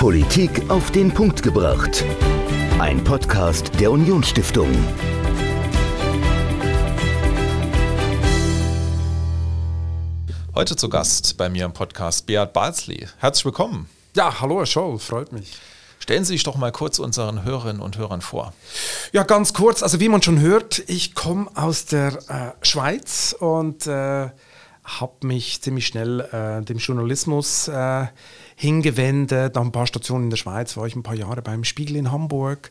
Politik auf den Punkt gebracht. Ein Podcast der Unionsstiftung. Heute zu Gast bei mir im Podcast Beat Balsley. Herzlich willkommen. Ja, hallo Herr Scholl, freut mich. Stellen Sie sich doch mal kurz unseren Hörerinnen und Hörern vor. Ja, ganz kurz. Also wie man schon hört, ich komme aus der äh, Schweiz und äh, habe mich ziemlich schnell äh, dem Journalismus äh, hingewendet. Nach ein paar Stationen in der Schweiz war ich ein paar Jahre beim Spiegel in Hamburg.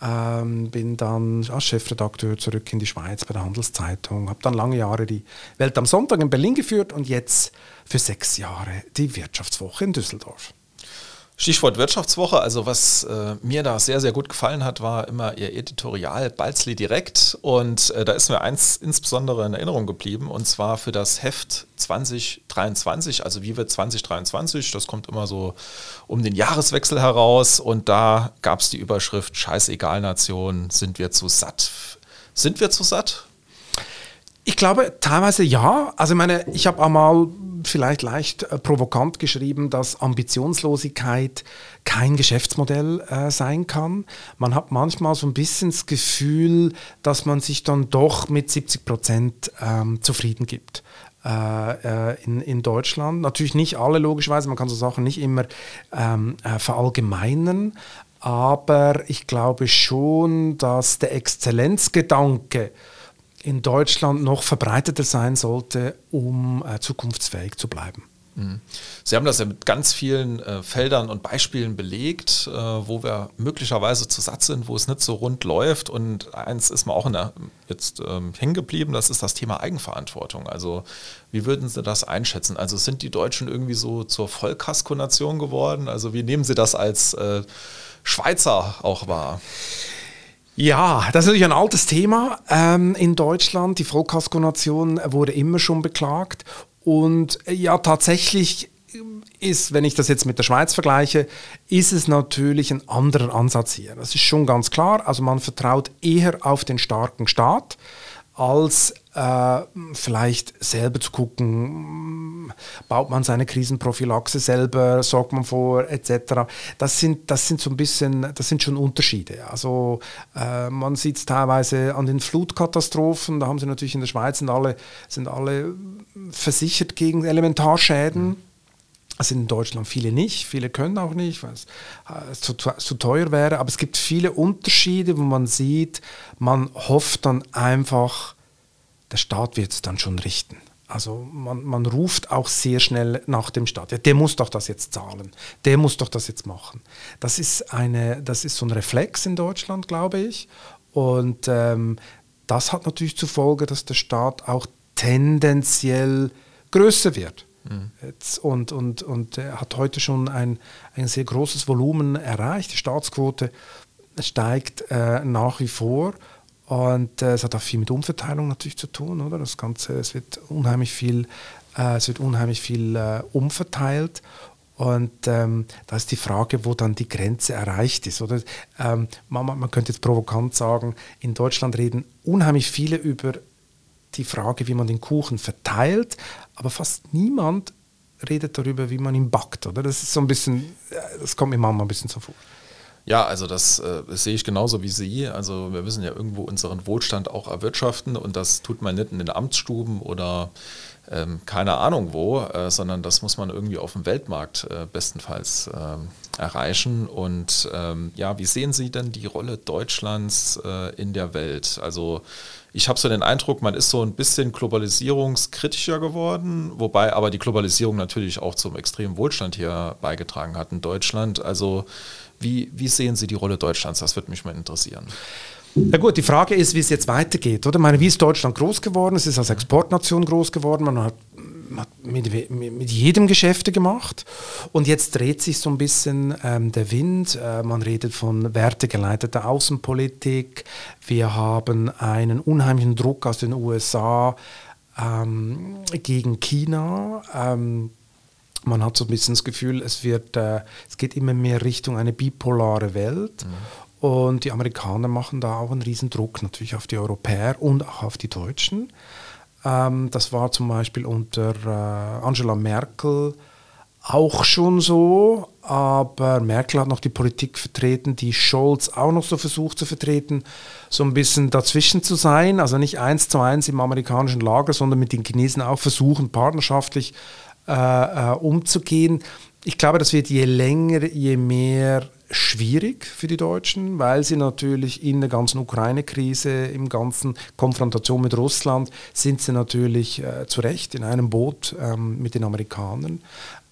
Ähm, bin dann als Chefredakteur zurück in die Schweiz bei der Handelszeitung, habe dann lange Jahre die Welt am Sonntag in Berlin geführt und jetzt für sechs Jahre die Wirtschaftswoche in Düsseldorf. Stichwort Wirtschaftswoche, also was äh, mir da sehr, sehr gut gefallen hat, war immer Ihr Editorial Balzli direkt und äh, da ist mir eins insbesondere in Erinnerung geblieben und zwar für das Heft 2023, also wie wird 2023, das kommt immer so um den Jahreswechsel heraus und da gab es die Überschrift Scheißegal Nation, sind wir zu satt? Sind wir zu satt? Ich glaube teilweise ja. Also ich meine, ich habe einmal vielleicht leicht äh, provokant geschrieben, dass Ambitionslosigkeit kein Geschäftsmodell äh, sein kann. Man hat manchmal so ein bisschen das Gefühl, dass man sich dann doch mit 70 Prozent ähm, zufrieden gibt äh, äh, in, in Deutschland. Natürlich nicht alle logischerweise, man kann so Sachen nicht immer ähm, äh, verallgemeinern, aber ich glaube schon, dass der Exzellenzgedanke, in Deutschland noch verbreiteter sein sollte, um äh, zukunftsfähig zu bleiben. Mhm. Sie haben das ja mit ganz vielen äh, Feldern und Beispielen belegt, äh, wo wir möglicherweise zu satt sind, wo es nicht so rund läuft. Und eins ist mir auch der, jetzt ähm, hängen geblieben, das ist das Thema Eigenverantwortung. Also wie würden Sie das einschätzen? Also sind die Deutschen irgendwie so zur Vollkaskonation geworden? Also wie nehmen Sie das als äh, Schweizer auch wahr? Ja, das ist natürlich ein altes Thema ähm, in Deutschland. Die Vollkaskonation wurde immer schon beklagt. Und äh, ja, tatsächlich ist, wenn ich das jetzt mit der Schweiz vergleiche, ist es natürlich ein anderer Ansatz hier. Das ist schon ganz klar. Also man vertraut eher auf den starken Staat als äh, vielleicht selber zu gucken, baut man seine Krisenprophylaxe selber, sorgt man vor, etc. Das sind, das sind so ein bisschen, das sind schon Unterschiede. Also äh, man sieht es teilweise an den Flutkatastrophen, da haben sie natürlich in der Schweiz sind alle, sind alle versichert gegen Elementarschäden. Mhm. Das sind in Deutschland viele nicht, viele können auch nicht, weil es äh, zu, zu, teuer wäre. Aber es gibt viele Unterschiede, wo man sieht, man hofft dann einfach, der Staat wird es dann schon richten. Also man, man ruft auch sehr schnell nach dem Staat. Ja, der muss doch das jetzt zahlen. Der muss doch das jetzt machen. Das ist, eine, das ist so ein Reflex in Deutschland, glaube ich. Und ähm, das hat natürlich zur Folge, dass der Staat auch tendenziell größer wird. Mhm. Und, und, und er hat heute schon ein, ein sehr großes Volumen erreicht. Die Staatsquote steigt äh, nach wie vor. Und äh, es hat auch viel mit Umverteilung natürlich zu tun, oder? Das Ganze, es wird unheimlich viel, äh, es wird unheimlich viel äh, umverteilt. Und ähm, da ist die Frage, wo dann die Grenze erreicht ist. Oder ähm, man, man könnte jetzt provokant sagen, in Deutschland reden unheimlich viele über die Frage, wie man den Kuchen verteilt, aber fast niemand redet darüber, wie man ihn backt. Oder das ist so ein bisschen, das kommt mir manchmal ein bisschen so vor. Ja, also das, äh, das, sehe ich genauso wie Sie. Also wir müssen ja irgendwo unseren Wohlstand auch erwirtschaften und das tut man nicht in den Amtsstuben oder ähm, keine Ahnung wo, äh, sondern das muss man irgendwie auf dem Weltmarkt äh, bestenfalls ähm, erreichen. Und ähm, ja, wie sehen Sie denn die Rolle Deutschlands äh, in der Welt? Also ich habe so den Eindruck, man ist so ein bisschen globalisierungskritischer geworden, wobei aber die Globalisierung natürlich auch zum extremen Wohlstand hier beigetragen hat in Deutschland. Also wie, wie sehen Sie die Rolle Deutschlands? Das würde mich mal interessieren. Na gut, die Frage ist, wie es jetzt weitergeht. Oder? Ich meine, wie ist Deutschland groß geworden? Es ist als Exportnation groß geworden. Man hat, hat mit, mit, jedem Geschäfte gemacht. Und jetzt dreht sich so ein bisschen ähm, der Wind. Äh, man redet von wertegeleiteter Außenpolitik. Wir haben einen unheimlichen Druck aus den USA ähm, gegen China. Ähm, man hat so ein bisschen das Gefühl, es, wird, äh, es geht immer mehr Richtung eine bipolare Welt. Mhm. Und die Amerikaner machen da auch einen riesen Druck natürlich auf die Europäer und auch auf die Deutschen. Ähm, das war zum Beispiel unter äh, Angela Merkel auch schon so, aber Merkel hat noch die Politik vertreten, die Scholz auch noch so versucht zu vertreten, so ein bisschen dazwischen zu sein, also nicht eins zu eins im amerikanischen Lager, sondern mit den Chinesen auch versuchen, partnerschaftlich äh, äh, umzugehen. Ich glaube, das wird je länger, je mehr schwierig für die Deutschen, weil sie natürlich in der ganzen Ukraine-Krise, im ganzen Konfrontation mit Russland, sind sie natürlich äh, zu Recht in einem Boot ähm, mit den Amerikanern.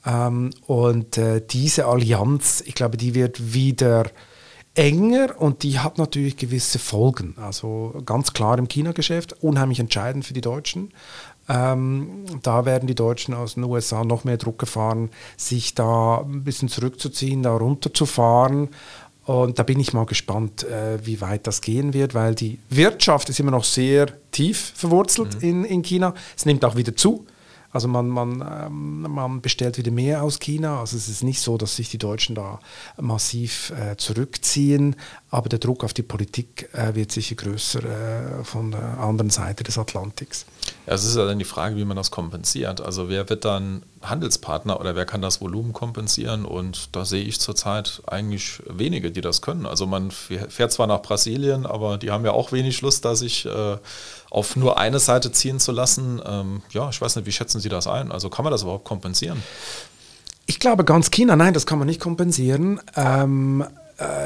Ähm, und äh, diese Allianz, ich glaube, die wird wieder enger und die hat natürlich gewisse Folgen. Also ganz klar im China-Geschäft, unheimlich entscheidend für die Deutschen. Ähm, da werden die Deutschen aus den USA noch mehr Druck erfahren, sich da ein bisschen zurückzuziehen, da runterzufahren. Und da bin ich mal gespannt, äh, wie weit das gehen wird, weil die Wirtschaft ist immer noch sehr tief verwurzelt mhm. in, in China. Es nimmt auch wieder zu. Also man, man, ähm, man bestellt wieder mehr aus China. Also es ist nicht so, dass sich die Deutschen da massiv äh, zurückziehen, aber der Druck auf die Politik äh, wird sicher größer äh, von der anderen Seite des Atlantiks. Ja, es ist ja dann die Frage, wie man das kompensiert. Also wer wird dann Handelspartner oder wer kann das Volumen kompensieren? Und da sehe ich zurzeit eigentlich wenige, die das können. Also man fährt zwar nach Brasilien, aber die haben ja auch wenig Lust, da sich äh, auf nur eine Seite ziehen zu lassen. Ähm, ja, ich weiß nicht, wie schätzen Sie das ein? Also kann man das überhaupt kompensieren? Ich glaube ganz China, nein, das kann man nicht kompensieren. Ähm, äh,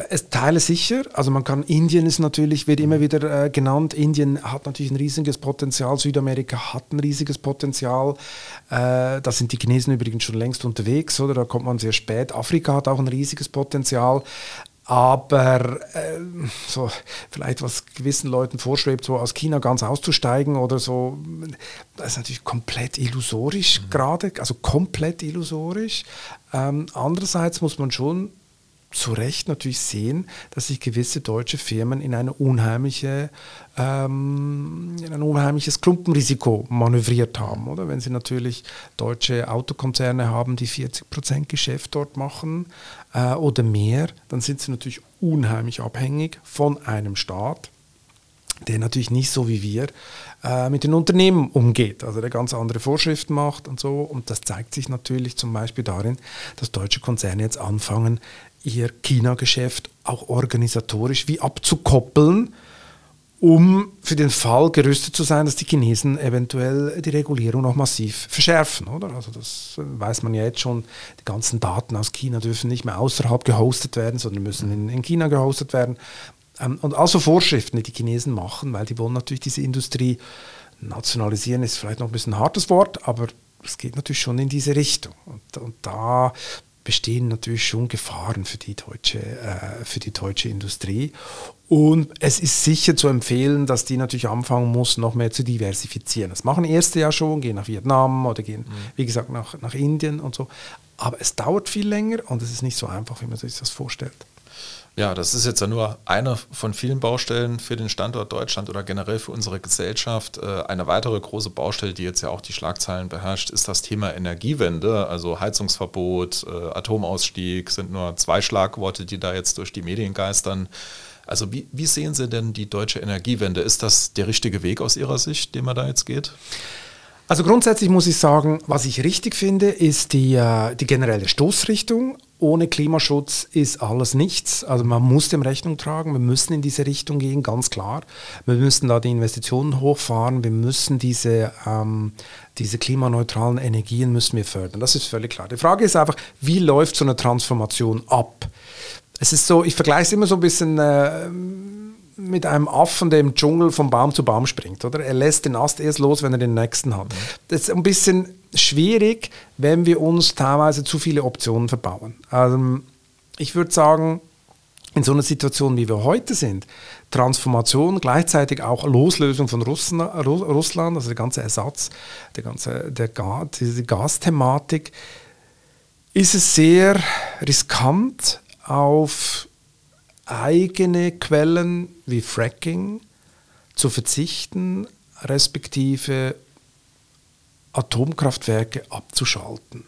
es Teile sicher, also man kann, Indien ist natürlich, wird immer wieder äh, genannt, Indien hat natürlich ein riesiges Potenzial, Südamerika hat ein riesiges Potenzial, äh, da sind die Chinesen übrigens schon längst unterwegs, oder? Da kommt man sehr spät, Afrika hat auch ein riesiges Potenzial, aber äh, so vielleicht was gewissen Leuten vorschwebt, so aus China ganz auszusteigen oder so, das ist natürlich komplett illusorisch mhm. gerade, also komplett illusorisch. Ähm, andererseits muss man schon zu Recht natürlich sehen, dass sich gewisse deutsche Firmen in eine unheimliche, ähm, in ein unheimliches Klumpenrisiko manövriert haben. Oder wenn sie natürlich deutsche Autokonzerne haben, die 40 Prozent Geschäft dort machen äh, oder mehr, dann sind sie natürlich unheimlich abhängig von einem Staat, der natürlich nicht so wie wir äh, mit den Unternehmen umgeht, also der ganz andere Vorschriften macht und so. Und das zeigt sich natürlich zum Beispiel darin, dass deutsche Konzerne jetzt anfangen, ihr China-Geschäft auch organisatorisch wie abzukoppeln, um für den Fall gerüstet zu sein, dass die Chinesen eventuell die Regulierung noch massiv verschärfen. Oder? Also das weiß man ja jetzt schon, die ganzen Daten aus China dürfen nicht mehr außerhalb gehostet werden, sondern müssen in, in China gehostet werden. Ähm, und also Vorschriften, die die Chinesen machen, weil die wollen natürlich diese Industrie nationalisieren, ist vielleicht noch ein bisschen ein hartes Wort, aber es geht natürlich schon in diese Richtung. Und, und da bestehen natürlich schon Gefahren für die deutsche, äh, für die deutsche Industrie. Und es ist sicher zu empfehlen, dass die natürlich anfangen muss, noch mehr zu diversifizieren. Das machen erste ja schon, gehen nach Vietnam oder gehen, mhm. wie gesagt, nach, nach Indien und so. Aber es dauert viel länger und es ist nicht so einfach, wie man sich das vorstellt. Ja, das ist jetzt ja nur eine von vielen Baustellen für den Standort Deutschland oder generell für unsere Gesellschaft. Äh, eine weitere große Baustelle, die jetzt ja auch die Schlagzeilen beherrscht, ist das Thema Energiewende. Also Heizungsverbot, äh, Atomausstieg sind nur zwei Schlagworte, die da jetzt durch die Medien geistern. Also wie, wie sehen Sie denn die deutsche Energiewende? Ist das der richtige Weg aus Ihrer Sicht, den man da jetzt geht? Also grundsätzlich muss ich sagen, was ich richtig finde, ist die, äh, die generelle Stoßrichtung. Ohne Klimaschutz ist alles nichts. Also man muss dem Rechnung tragen, wir müssen in diese Richtung gehen, ganz klar. Wir müssen da die Investitionen hochfahren, wir müssen diese, ähm, diese klimaneutralen Energien müssen wir fördern. Das ist völlig klar. Die Frage ist einfach, wie läuft so eine Transformation ab? Es ist so, ich vergleiche es immer so ein bisschen... Äh, mit einem Affen, der im Dschungel vom Baum zu Baum springt, oder? Er lässt den Ast erst los, wenn er den nächsten hat. Das ist ein bisschen schwierig, wenn wir uns teilweise zu viele Optionen verbauen. Also ich würde sagen, in so einer Situation, wie wir heute sind, Transformation, gleichzeitig auch Loslösung von Russen, Russland, also der ganze Ersatz, der ganze, der Gas, diese Gasthematik, ist es sehr riskant, auf eigene Quellen wie Fracking zu verzichten, respektive Atomkraftwerke abzuschalten.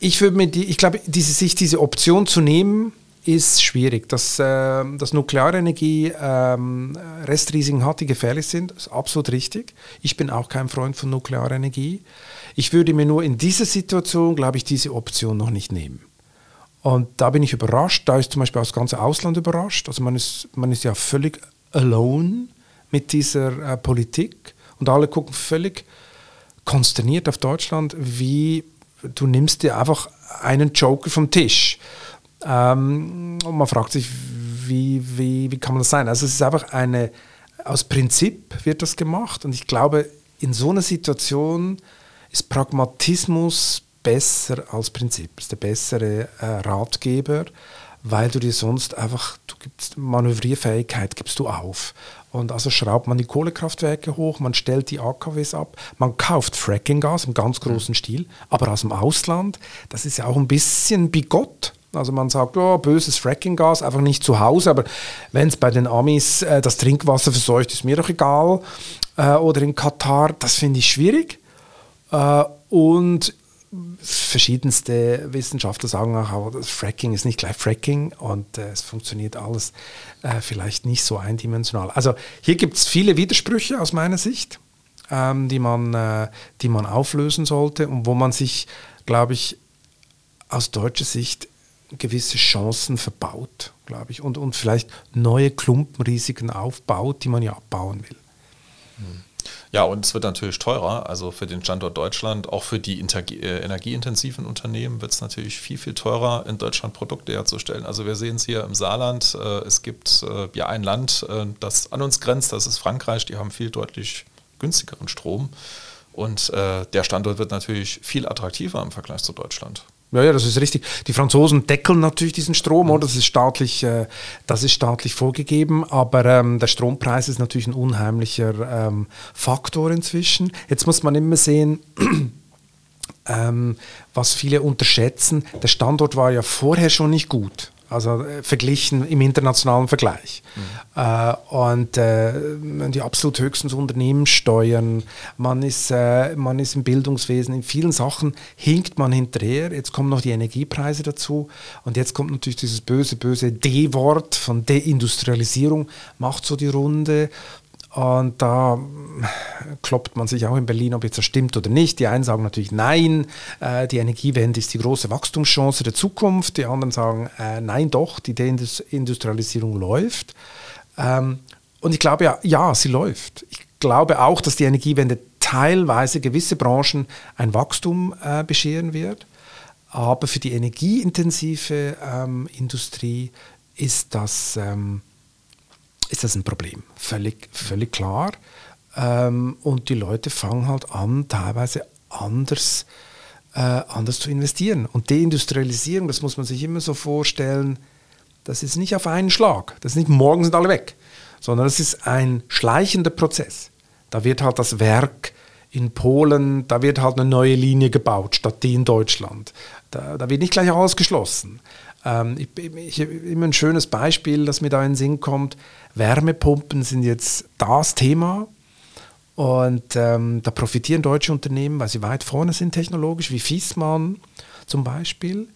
Ich, würde mir die, ich glaube, diese, sich diese Option zu nehmen, ist schwierig. Dass, äh, dass Nuklearenergie ähm, Restrisiken hat, die gefährlich sind, ist absolut richtig. Ich bin auch kein Freund von Nuklearenergie. Ich würde mir nur in dieser Situation, glaube ich, diese Option noch nicht nehmen. Und da bin ich überrascht. Da ist zum Beispiel das ganze Ausland überrascht. Also man ist, man ist ja völlig alone mit dieser äh, Politik und alle gucken völlig konsterniert auf Deutschland, wie du nimmst dir einfach einen Joker vom Tisch. Ähm, und man fragt sich, wie, wie, wie kann man das sein? Also es ist einfach eine, aus Prinzip wird das gemacht und ich glaube, in so einer Situation ist Pragmatismus besser als Prinzip, ist der bessere äh, Ratgeber, weil du dir sonst einfach, du gibst Manövrierfähigkeit gibst du auf. Und also schraubt man die Kohlekraftwerke hoch, man stellt die AKWs ab, man kauft Frackinggas im ganz großen Stil, aber aus dem Ausland, das ist ja auch ein bisschen bigott. Also man sagt, oh, böses Frackinggas, einfach nicht zu Hause, aber wenn es bei den Amis äh, das Trinkwasser verseucht, ist mir doch egal. Äh, oder in Katar, das finde ich schwierig. Äh, und verschiedenste Wissenschaftler sagen auch, das Fracking ist nicht gleich Fracking und äh, es funktioniert alles äh, vielleicht nicht so eindimensional. Also hier gibt es viele Widersprüche aus meiner Sicht, ähm, die, man, äh, die man auflösen sollte und wo man sich, glaube ich, aus deutscher Sicht gewisse Chancen verbaut, glaube ich, und, und vielleicht neue Klumpenrisiken aufbaut, die man ja abbauen will. Ja, und es wird natürlich teurer. Also für den Standort Deutschland, auch für die äh, energieintensiven Unternehmen wird es natürlich viel, viel teurer, in Deutschland Produkte herzustellen. Also wir sehen es hier im Saarland. Äh, es gibt äh, ja ein Land, das an uns grenzt, das ist Frankreich. Die haben viel deutlich günstigeren Strom. Und der Standort wird natürlich viel attraktiver im Vergleich zu Deutschland. Ja, ja, das ist richtig. Die Franzosen deckeln natürlich diesen Strom, oder? Das ist staatlich, äh, das ist staatlich vorgegeben, aber ähm, der Strompreis ist natürlich ein unheimlicher ähm, Faktor inzwischen. Jetzt muss man immer sehen, ähm, was viele unterschätzen, der Standort war ja vorher schon nicht gut also äh, verglichen im internationalen Vergleich. Mhm. Äh, und äh, die absolut höchsten Unternehmenssteuern, man ist, äh, man ist im Bildungswesen, in vielen Sachen hinkt man hinterher. Jetzt kommen noch die Energiepreise dazu und jetzt kommt natürlich dieses böse, böse D-Wort von Deindustrialisierung, macht so die Runde. Und da kloppt man sich auch in Berlin, ob jetzt das stimmt oder nicht. Die einen sagen natürlich nein, äh, die Energiewende ist die große Wachstumschance der Zukunft. Die anderen sagen äh, nein, doch, die Deindustrialisierung läuft. Ähm, und ich glaube ja, ja, sie läuft. Ich glaube auch, dass die Energiewende teilweise gewisse Branchen ein Wachstum äh, bescheren wird. Aber für die energieintensive ähm, Industrie ist das... Ähm, ist das ein Problem. Völlig, völlig klar. Ähm, und die Leute fangen halt an, teilweise anders, äh, anders zu investieren. Und Deindustrialisierung, das muss man sich immer so vorstellen, das ist nicht auf einen Schlag. Das ist nicht morgen sind alle weg, sondern das ist ein schleichender Prozess. Da wird halt das Werk in Polen, da wird halt eine neue Linie gebaut, statt die in Deutschland. Da, da wird nicht gleich alles geschlossen. Ähm, ich, ich, immer ein schönes Beispiel, das mir da in den Sinn kommt. Wärmepumpen sind jetzt das Thema. Und ähm, da profitieren deutsche Unternehmen, weil sie weit vorne sind technologisch, wie Fissmann zum Beispiel.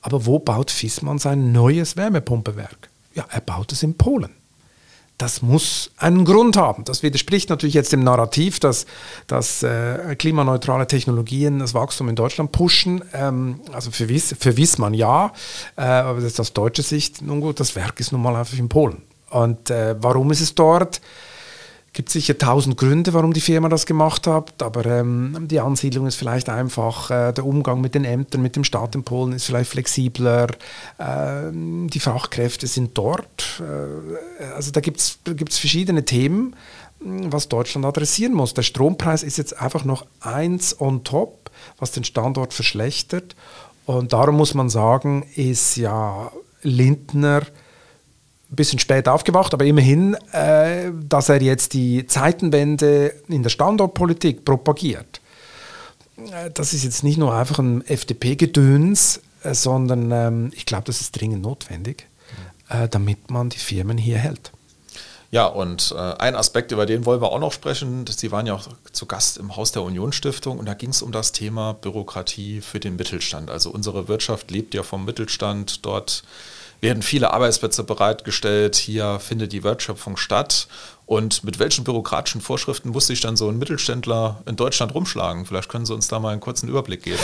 Aber wo baut Fissmann sein neues Wärmepumpewerk? Ja, er baut es in Polen das muss einen Grund haben. Das widerspricht natürlich jetzt dem Narrativ, dass, dass äh, klimaneutrale Technologien das Wachstum in Deutschland pushen. Ähm, also für, Wiss, für Wissmann ja, äh, aber das ist aus deutscher Sicht, nun gut, das Werk ist nun mal einfach in Polen. Und äh, warum ist es dort? Gibt sicher tausend Gründe, warum die Firma das gemacht hat, aber ähm, die Ansiedlung ist vielleicht einfach, äh, der Umgang mit den Ämtern, mit dem Staat in Polen ist vielleicht flexibler, äh, die Fachkräfte sind dort. Äh, also da gibt es verschiedene Themen, was Deutschland adressieren muss. Der Strompreis ist jetzt einfach noch eins on top, was den Standort verschlechtert. Und darum muss man sagen, ist ja Lindner ein bisschen spät aufgewacht, aber immerhin, äh, dass er jetzt die Zeitenwende in der Standortpolitik propagiert. Äh, das ist jetzt nicht nur einfach ein FDP-Gedöns, äh, sondern ähm, ich glaube, das ist dringend notwendig, äh, damit man die Firmen hier hält. Ja, und äh, ein Aspekt, über den wollen wir auch noch sprechen. Sie waren ja auch zu Gast im Haus der Union Stiftung und da ging es um das Thema Bürokratie für den Mittelstand. Also unsere Wirtschaft lebt ja vom Mittelstand. Dort werden viele Arbeitsplätze bereitgestellt, hier findet die Wertschöpfung statt und mit welchen bürokratischen Vorschriften muss sich dann so ein Mittelständler in Deutschland rumschlagen? Vielleicht können Sie uns da mal einen kurzen Überblick geben.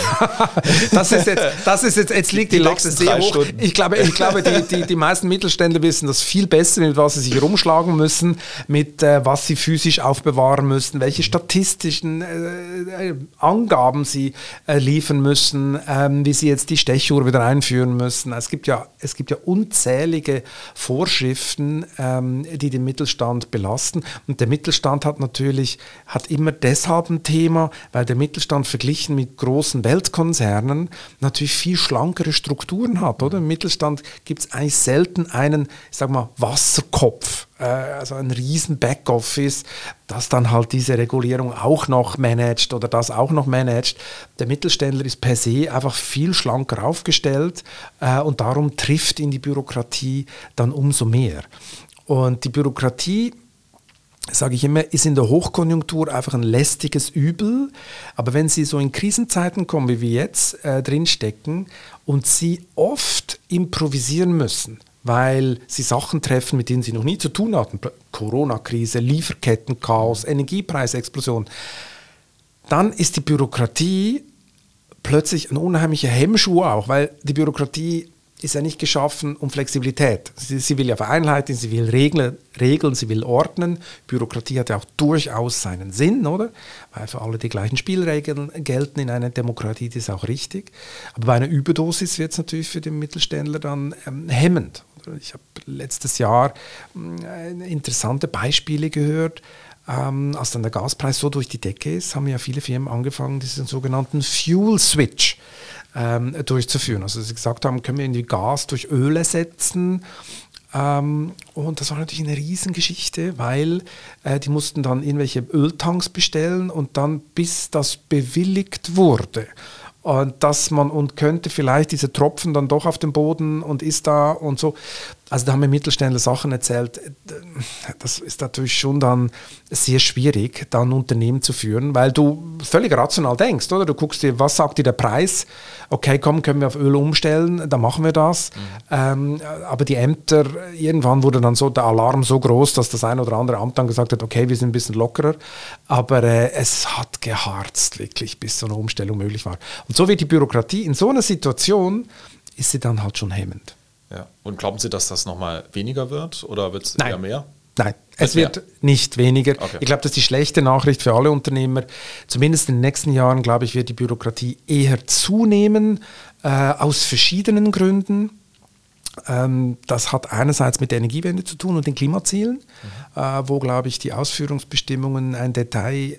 das ist jetzt, das ist jetzt, jetzt liegt die, die Latte sehr hoch. Stunden. Ich glaube, ich glaube die, die, die meisten Mittelständler wissen das viel besser, mit was sie sich rumschlagen müssen, mit äh, was sie physisch aufbewahren müssen, welche statistischen äh, äh Angaben sie äh, liefern müssen, ähm, wie sie jetzt die Stechuhr wieder einführen müssen. Es gibt ja, es gibt ja unzählige Vorschriften, ähm, die den Mittelstand belasten belasten. Und der Mittelstand hat natürlich, hat immer deshalb ein Thema, weil der Mittelstand verglichen mit großen Weltkonzernen natürlich viel schlankere Strukturen hat, oder? Im Mittelstand gibt es eigentlich selten einen, ich sag mal, Wasserkopf, äh, also ein riesen Backoffice, das dann halt diese Regulierung auch noch managt oder das auch noch managt. Der Mittelständler ist per se einfach viel schlanker aufgestellt äh, und darum trifft ihn die Bürokratie dann umso mehr. Und die Bürokratie sage ich immer, ist in der Hochkonjunktur einfach ein lästiges Übel. Aber wenn Sie so in Krisenzeiten kommen, wie wir jetzt äh, drinstecken, und Sie oft improvisieren müssen, weil Sie Sachen treffen, mit denen Sie noch nie zu tun hatten, Corona-Krise, Lieferkettenchaos, Energiepreisexplosion, dann ist die Bürokratie plötzlich ein unheimlicher Hemmschuh auch, weil die Bürokratie ist ja nicht geschaffen um Flexibilität. Sie, sie, will ja vereinheitlichen, sie will regeln, regeln, sie will ordnen. Bürokratie hat ja auch durchaus seinen Sinn, oder? Weil für alle die gleichen Spielregeln gelten in einer Demokratie, das ist auch richtig. Aber bei einer Überdosis wird es natürlich für den Mittelständler dann ähm, hemmend. Ich habe letztes Jahr äh, interessante Beispiele gehört. Ähm, als dann der Gaspreis so durch die Decke ist, haben ja viele Firmen angefangen, diesen sogenannten Fuel Switch ähm, durchzuführen. Also sie gesagt haben, können wir irgendwie Gas durch Öl ersetzen. Ähm, und das war natürlich eine Riesengeschichte, weil äh, die mussten dann irgendwelche Öltanks bestellen und dann bis das bewilligt wurde und dass man und könnte vielleicht diese Tropfen dann doch auf dem Boden und ist da und so. Also da haben mir Mittelständler Sachen erzählt. Das ist natürlich schon dann sehr schwierig, da ein Unternehmen zu führen, weil du völlig rational denkst, oder? Du guckst dir, was sagt dir der Preis? Okay, komm, können wir auf Öl umstellen, dann machen wir das. Mhm. Ähm, aber die Ämter, irgendwann wurde dann so der Alarm so groß, dass das ein oder andere Amt dann gesagt hat, okay, wir sind ein bisschen lockerer. Aber äh, es hat geharzt wirklich, bis so eine Umstellung möglich war. Und so wird die Bürokratie in so einer Situation, ist sie dann halt schon hemmend. Ja. Und glauben Sie, dass das nochmal weniger wird oder wird es eher mehr? Nein, es wird mehr? nicht weniger. Okay. Ich glaube, das ist die schlechte Nachricht für alle Unternehmer. Zumindest in den nächsten Jahren, glaube ich, wird die Bürokratie eher zunehmen, äh, aus verschiedenen Gründen. Ähm, das hat einerseits mit der Energiewende zu tun und den Klimazielen, mhm. äh, wo, glaube ich, die Ausführungsbestimmungen ein Detail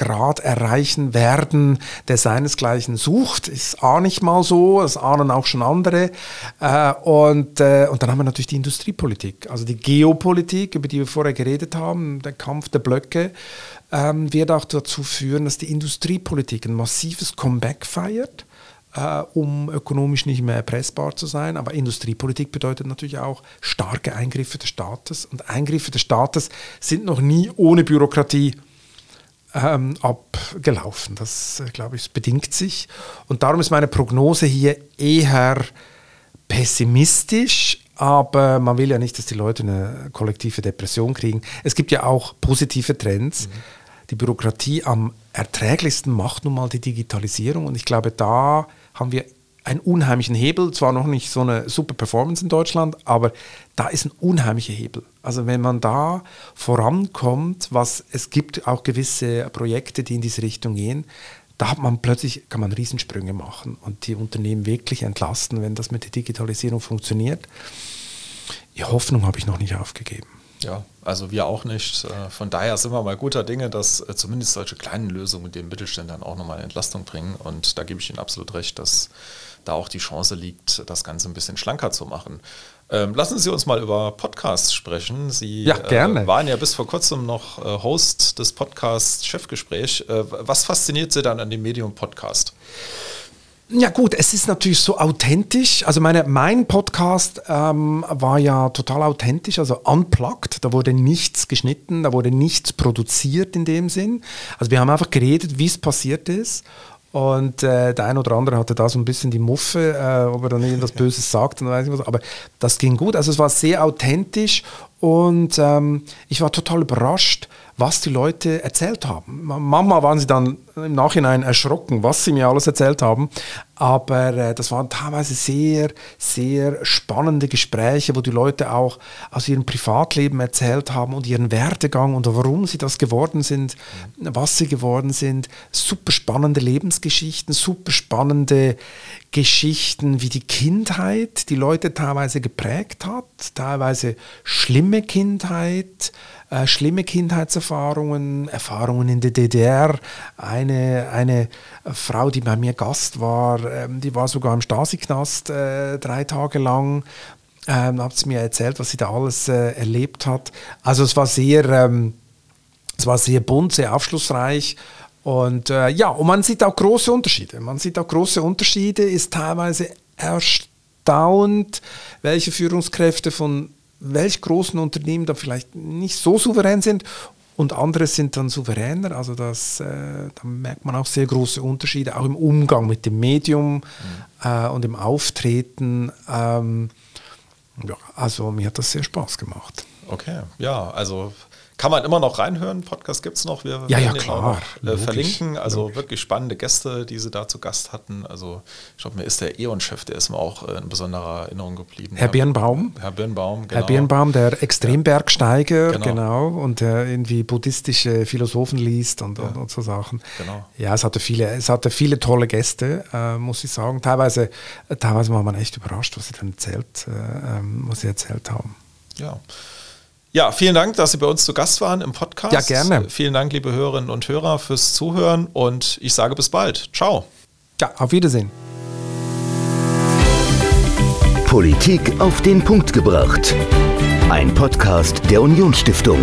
Grad erreichen werden, der seinesgleichen sucht. Ist auch nicht mal so, das ahnen auch schon andere. Äh, und, äh, und dann haben wir natürlich die Industriepolitik, also die Geopolitik, über die wir vorher geredet haben, der Kampf der Blöcke, ähm, wird auch dazu führen, dass die Industriepolitik ein massives Comeback feiert. Uh, um ökonomisch nicht mehr erpressbar zu sein. Aber Industriepolitik bedeutet natürlich auch starke Eingriffe des Staates. Und Eingriffe des Staates sind noch nie ohne Bürokratie ähm, abgelaufen. Das, äh, glaube ich, bedingt sich. Und darum ist meine Prognose hier eher pessimistisch, aber man will ja nicht, dass die Leute eine kollektive Depression kriegen. Es gibt ja auch positive Trends. Mhm. Die Bürokratie am erträglichsten macht nun mal die Digitalisierung und ich glaube, da haben wir einen unheimlichen Hebel, zwar noch nicht so eine super Performance in Deutschland, aber da ist ein unheimlicher Hebel. Also wenn man da vorankommt, was es gibt auch gewisse Projekte, die in diese Richtung gehen, da hat man plötzlich, kann man Riesensprünge machen und die Unternehmen wirklich entlasten, wenn das mit der Digitalisierung funktioniert. Die Hoffnung habe ich noch nicht aufgegeben. Ja, also wir auch nicht. Äh, von daher sind wir mal guter Dinge, dass äh, zumindest solche kleinen Lösungen den Mittelständlern auch nochmal Entlastung bringen. Und da gebe ich Ihnen absolut recht, dass da auch die Chance liegt, das Ganze ein bisschen schlanker zu machen. Ähm, lassen Sie uns mal über Podcasts sprechen. Sie ja, äh, waren ja bis vor kurzem noch äh, Host des Podcasts Chefgespräch. Äh, was fasziniert Sie dann an dem Medium Podcast? Ja gut, es ist natürlich so authentisch. Also meine, mein Podcast ähm, war ja total authentisch, also unplugged. Da wurde nichts geschnitten, da wurde nichts produziert in dem Sinn. Also wir haben einfach geredet, wie es passiert ist. Und äh, der ein oder andere hatte da so ein bisschen die Muffe, äh, ob er dann irgendwas Böses sagt und weiß ich was. Aber das ging gut. Also es war sehr authentisch und ähm, ich war total überrascht, was die Leute erzählt haben. Manchmal waren sie dann im Nachhinein erschrocken, was sie mir alles erzählt haben. Aber äh, das waren teilweise sehr, sehr spannende Gespräche, wo die Leute auch aus ihrem Privatleben erzählt haben und ihren Werdegang und warum sie das geworden sind, was sie geworden sind. Super spannende Lebensgeschichten, super spannende Geschichten, wie die Kindheit die Leute teilweise geprägt hat, teilweise schlimme Kindheit äh, schlimme Kindheitserfahrungen, Erfahrungen in der DDR. Eine, eine Frau, die bei mir Gast war, ähm, die war sogar im Stasi-Knast äh, drei Tage lang. Ähm, hat sie mir erzählt, was sie da alles äh, erlebt hat. Also es war sehr, ähm, es war sehr bunt, sehr aufschlussreich. Und äh, ja, und man sieht auch große Unterschiede. Man sieht auch große Unterschiede, ist teilweise erstaunt, welche Führungskräfte von welch großen Unternehmen da vielleicht nicht so souverän sind und andere sind dann souveräner. Also das, äh, da merkt man auch sehr große Unterschiede, auch im Umgang mit dem Medium mhm. äh, und im Auftreten. Ähm, ja, also mir hat das sehr Spaß gemacht. Okay, ja, also kann man immer noch reinhören. Podcast gibt es noch. Wir ja, ja, klar. Noch, äh, verlinken. Also logisch. wirklich spannende Gäste, die sie da zu Gast hatten. Also ich glaube, mir ist der E.ON-Chef, der ist mir auch äh, in besonderer Erinnerung geblieben. Herr Birnbaum. Herr Birnbaum, genau. Herr Birnbaum, der Extrembergsteiger, genau. genau. Und der irgendwie buddhistische Philosophen liest und, ja. und, und, so Sachen. Genau. Ja, es hatte viele, es hatte viele tolle Gäste, äh, muss ich sagen. Teilweise, teilweise war man echt überrascht, was sie dann erzählt, äh, ähm, was sie erzählt haben. Ja. Ja, vielen Dank, dass Sie bei uns zu Gast waren im Podcast. Ja, gerne. Vielen Dank, liebe Hörerinnen und Hörer, fürs Zuhören und ich sage bis bald. Ciao. Ja, auf Wiedersehen. Politik auf den Punkt gebracht. Ein Podcast der Unionsstiftung.